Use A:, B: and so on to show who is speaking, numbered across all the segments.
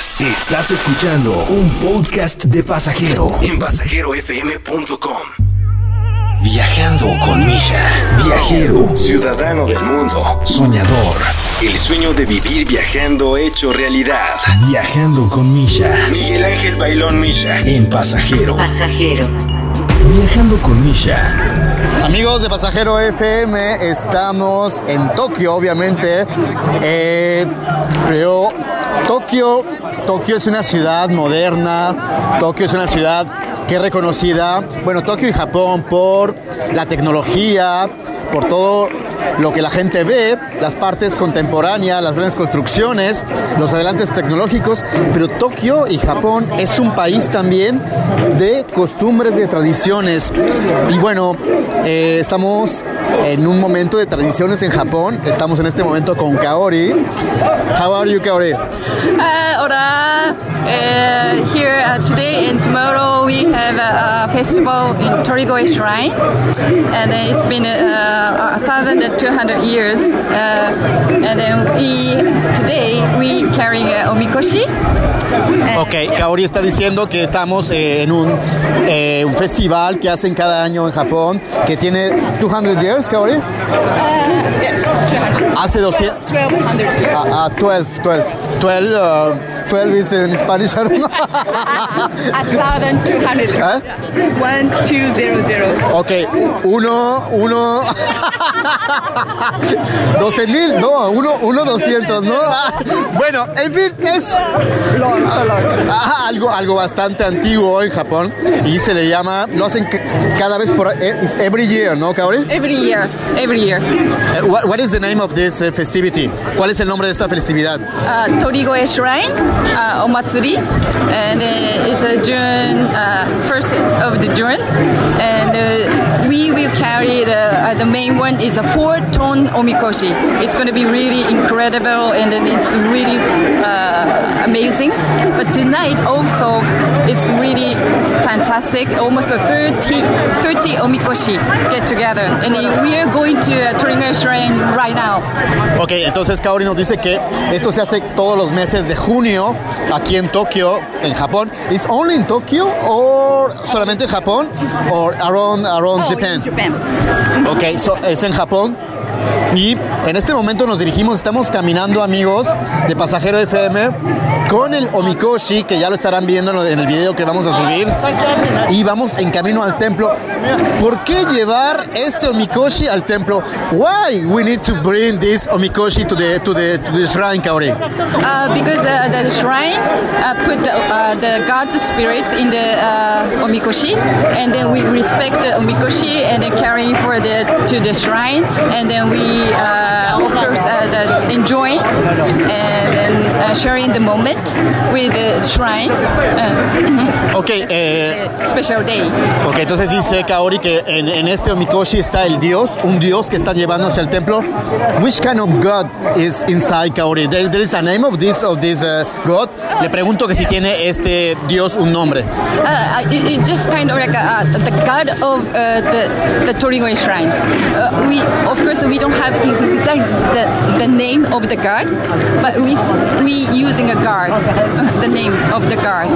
A: podcast. Estás escuchando un podcast de pasajero en pasajerofm.com. Viajando con Misha. Viajero, ciudadano del mundo, soñador. El sueño de vivir viajando hecho realidad. Viajando con Misha. Miguel Ángel Bailón Misha. En pasajero.
B: Pasajero.
A: Viajando con Misha.
C: Amigos de Pasajero FM, estamos en Tokio, obviamente. Eh, pero Tokio, Tokio es una ciudad moderna, Tokio es una ciudad que es reconocida, bueno, Tokio y Japón por la tecnología, por todo lo que la gente ve, las partes contemporáneas, las grandes construcciones, los adelantes tecnológicos, pero Tokio y Japón es un país también de costumbres, de tradiciones. Y bueno, eh, estamos en un momento de tradiciones en Japón, estamos en este momento con Kaori. How are you, Kaori?
D: Uh, hola. Uh, here today and tomorrow we have a, a festival in Torigoe Shrine, and it's been uh, a thousand and two hundred years. Uh, and then we today we carry uh, omikoshi.
C: Ok, Kaori está diciendo que estamos eh, en un, eh, un festival que hacen cada año en Japón, que tiene 200 years, Kaori.
D: Uh, yes, 200.
C: Hace 200.
D: 1200 years.
C: Ah, ah, 12, 12. 12, uh, 12 is in Spanish. I don't know.
D: A thousand two hundred.
C: ¿Eh?
D: One two zero zero.
C: Ok, uno, uno, 12 mil, no, uno, uno 200, ¿no? Bueno, en fin, es algo, algo bastante antiguo en Japón y se le llama, lo hacen ca- cada vez por, eh, every year, ¿no, Kaori?
D: Every year, every year.
C: Eh, what, what is the name of this eh, festivity? ¿Cuál es el nombre de esta festividad?
D: uh, Torigoe Shrine, uh, Omatsuri, and it's a June uh, first of the June, and uh, we will carry the uh, the main one is a four-ton omikoshi. It's going to be really incredible, and then it's really uh, amazing. But tonight also it's really fantastic. Almost a 30, 30 omikoshi get together, and we are going to uh, Torigoe Shrine right now.
C: Ok, entonces Kaori nos dice que esto se hace todos los meses de junio aquí en Tokio, en Japón. ¿Es only in Tokyo or solamente en Japón or around around
D: Oh,
C: Japan?
D: in Japan.
C: Ok, so, es en Japón. Y en este momento nos dirigimos, estamos caminando amigos de Pasajero FM con el Omikoshi, que ya lo estarán viendo en el video que vamos a subir. Y vamos en camino al templo. ¿Por qué llevar este Omikoshi al templo? Why we need to bring this Omikoshi to the, to the, to the shrine, Kaori?
D: Uh, because uh, the shrine uh, put uh, the god spirit in the uh, omikoshi, and then we respect the omikoshi and then carry for the to the shrine, and then we uh, course uh, the enjoy and then uh, sharing the moment with the shrine. Uh,
C: Ok, eh,
D: special day.
C: Ok, entonces dice Kaori que en, en este Omikoshi está el dios, un dios que está llevando hacia el templo. Which kind of god is inside Kaori? There, there is a name of this of this uh, god. Le pregunto que si tiene este dios un nombre.
D: Uh, it, it just kind of like uh, the god of uh, the the shrine. Uh, we of course we don't have exact the, the name of the god, but we we using a guard, the name of the guard.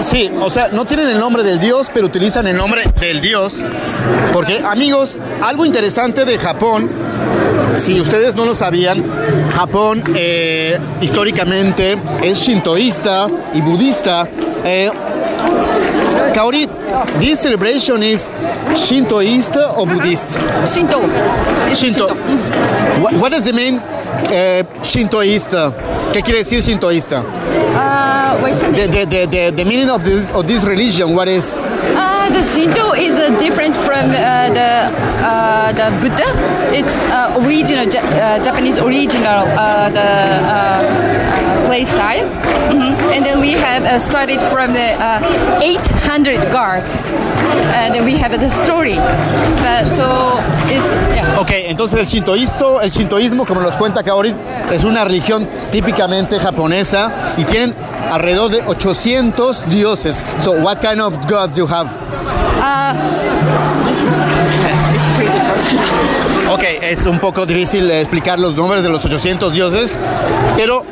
C: Sí, o sea, no tienen el nombre del dios, pero utilizan el nombre del dios. Porque, amigos, algo interesante de Japón, si ustedes no lo sabían, Japón eh, históricamente es shintoísta y budista. Eh, Kaori, this celebration is shintoísta o budista?
D: Shinto. It's
C: Shinto. What, what does it mean eh, shintoísta? ¿Qué quiere decir shintoísta?
D: Uh, the
C: The, the, the, the, the meaning of this, of this religion, what is?
D: Uh, the Shinto different from uh, the uh, the Buddha. It's uh, original Ja- Japanese original the play style, Mhm. and then we have started from the uh, 800 guard, and then we have the story. But, so it's yeah.
C: Ok, entonces el shintoísmo, el shintoísmo, como nos cuenta Kaori, es una religión típicamente japonesa y tienen alrededor de 800 dioses. So, what kind of gods you have?
D: Uh,
C: es un poco difícil explicar los nombres de los 800 dioses, pero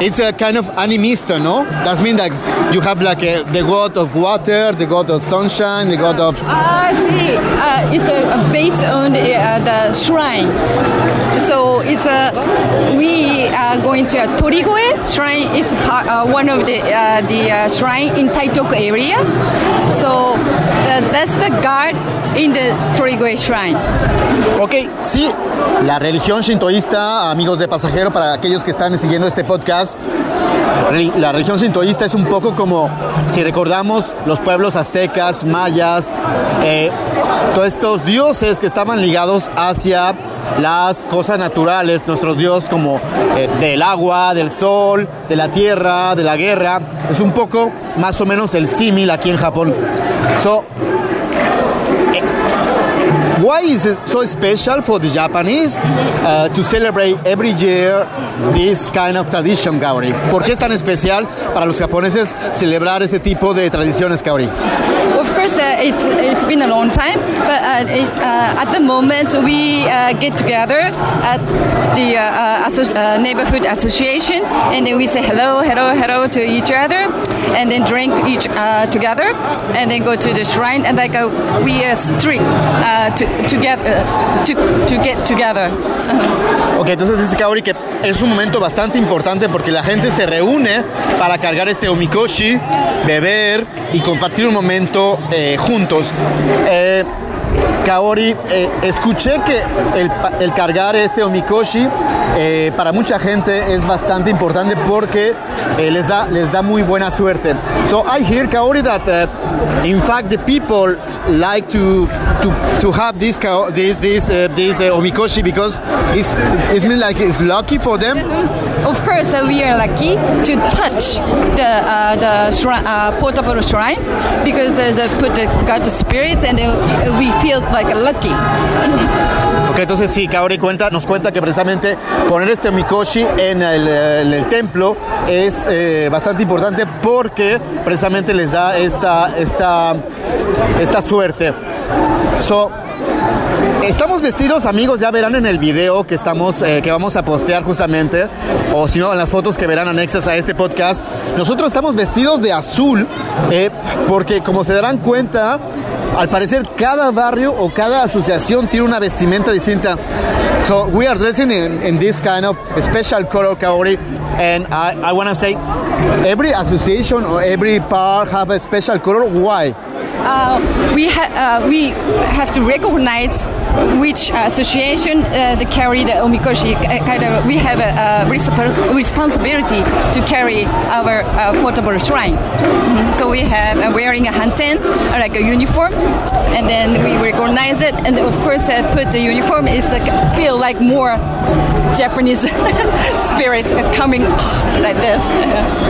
C: it's a kind of animista, no? That means that you have like a, the god of water, the god of sunshine, the god of...
D: Ah, I see. Uh, it's uh, based on the, uh, the shrine. So it's a we are going to a Torigoe shrine. It's part, uh, one of the uh, the uh, shrine in Taitoku area. So uh, that's the god in the Torigoe shrine.
C: Ok, sí, la religión shintoísta, amigos de pasajero, para aquellos que están siguiendo este podcast, la religión shintoísta es un poco como si recordamos los pueblos aztecas, mayas, eh, todos estos dioses que estaban ligados hacia las cosas naturales, nuestros dioses como eh, del agua, del sol, de la tierra, de la guerra, es un poco más o menos el símil aquí en Japón. So, Why is it so special for the Japanese uh, to celebrate every year this kind of tradition, Gauri? ¿Por qué es tan especial para los japoneses celebrar ese tipo de tradiciones, Gauri?
D: Of course, uh, it's it's been a long time, but uh, it, uh, at the moment we uh, get together at the uh, asso- neighborhood association, and then we say hello, hello, hello to each other, and then drink each together, and then go to the shrine, and like we are strict uh, to to get uh, to get together.
C: Ok, entonces dice Kaori que es un momento bastante importante porque la gente se reúne para cargar este omikoshi, beber y compartir un momento eh, juntos. Eh, Kaori, eh, escuché que el, el cargar este omikoshi eh, para mucha gente es bastante importante porque eh, les, da, les da muy buena suerte. So I hear, Kaori, that uh, in fact the people like to to, to have this this this uh, this uh, omikoshi because it's it's mean like it's lucky for them.
D: Of course, uh, we are lucky to touch the uh, the shrine, uh, portable shrine because they put the God spirit, and we feel like lucky.
C: Ok, entonces sí, Kaori cuenta, nos cuenta que precisamente poner este omikoshi en el, en el templo es eh, bastante importante porque precisamente les da esta, esta, esta suerte. So, Estamos vestidos, amigos, ya verán en el video que estamos, eh, que vamos a postear justamente, o si no, en las fotos que verán anexas a este podcast. Nosotros estamos vestidos de azul, eh, porque como se darán cuenta, al parecer cada barrio o cada asociación tiene una vestimenta distinta. So we are dressing in, this kind of special color kaori, and I, I want to say, every association or every part have a special color. Why?
D: Uh, we uh, we have to recognize which association uh, that carry the omikoshi. Kind of, we have a, a responsibility to carry our uh, portable shrine. Mhm. So we have uh, wearing a hanten, uh, like a uniform, and then we recognize it, and of course, uh, put the uniform is like feel like more Japanese spirit coming like this.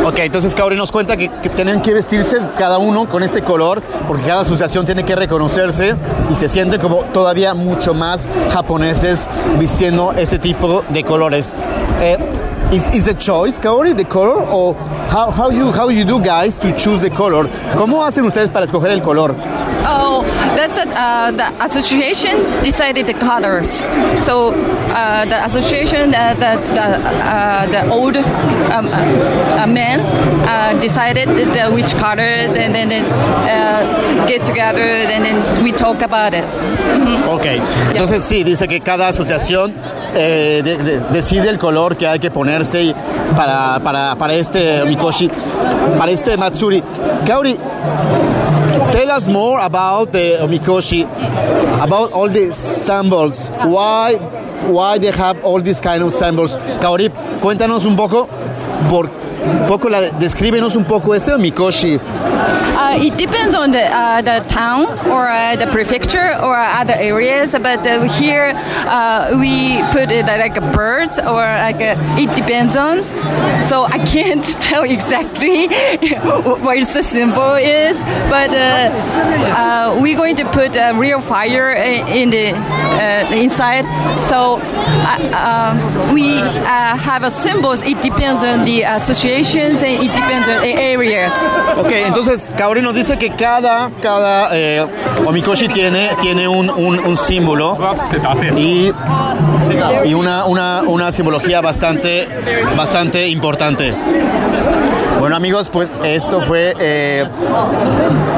C: Ok, entonces Kaori nos cuenta que, que tienen que vestirse cada uno con este color porque cada asociación tiene que reconocerse y se sienten como todavía mucho más japoneses vistiendo este tipo de colores. Eh, is, is a choice, Kaori, the color? Or how, how, you, how you do guys to choose the color? ¿Cómo hacen ustedes para escoger el color?
D: Oh, that's it. Uh, the association decided the colors. So uh, the association, uh, the the, uh, the old um, uh, men uh, decided the, which colors, and then, then uh, get together, and then we talk about it.
C: Ok, entonces sí, dice que cada asociación eh, de- de- decide el color que hay que ponerse para, para, para este Mikoshi, para este Matsuri. Kaori, tell us more about the Mikoshi, about all the symbols. Why, why they have all these kind of symbols? Kaori, cuéntanos un poco, por, poco la, descríbenos un poco este Mikoshi.
D: Uh, it depends on the uh, the town or uh, the prefecture or other areas. But uh, here uh, we put it like a birds or like a, it depends on. So I can't tell exactly what the symbol is. But uh, uh, we're going to put a real fire in the uh, inside. So uh, um, we uh, have a symbols. It depends on the associations and it depends on the areas.
C: Ok, entonces Kaori nos dice que cada, cada eh, omikoshi tiene, tiene un, un- un símbolo y, y una, una, una simbología bastante, bastante importante. Bueno amigos, pues esto fue eh,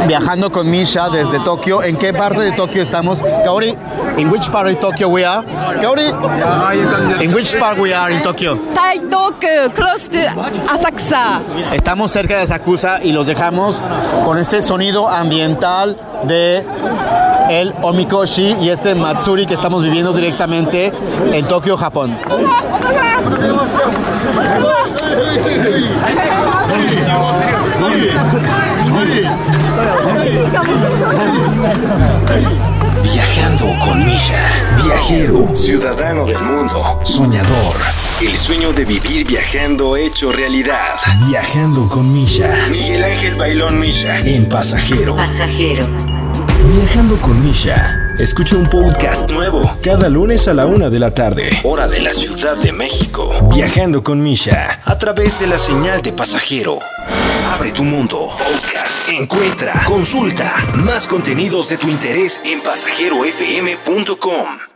C: viajando con Misha desde Tokio. ¿En qué parte de Tokio estamos? Kaori, in which part of Tokyo we are? Kaori, in which part we are in Tokyo?
D: Taidoku, close to Asakusa.
C: Estamos cerca de Asakusa y los dejamos con este sonido ambiental de el Omikoshi y este Matsuri que estamos viviendo directamente en Tokio, Japón.
A: Viajero, ciudadano del mundo, soñador. El sueño de vivir viajando hecho realidad. Viajando con Misha. Miguel Ángel Bailón Misha. En pasajero.
B: Pasajero.
A: Viajando con Misha. Escucha un podcast nuevo cada lunes a la una de la tarde, hora de la Ciudad de México. Viajando con Misha a través de la señal de pasajero. Abre tu mundo. Podcast. Encuentra, consulta más contenidos de tu interés en pasajerofm.com.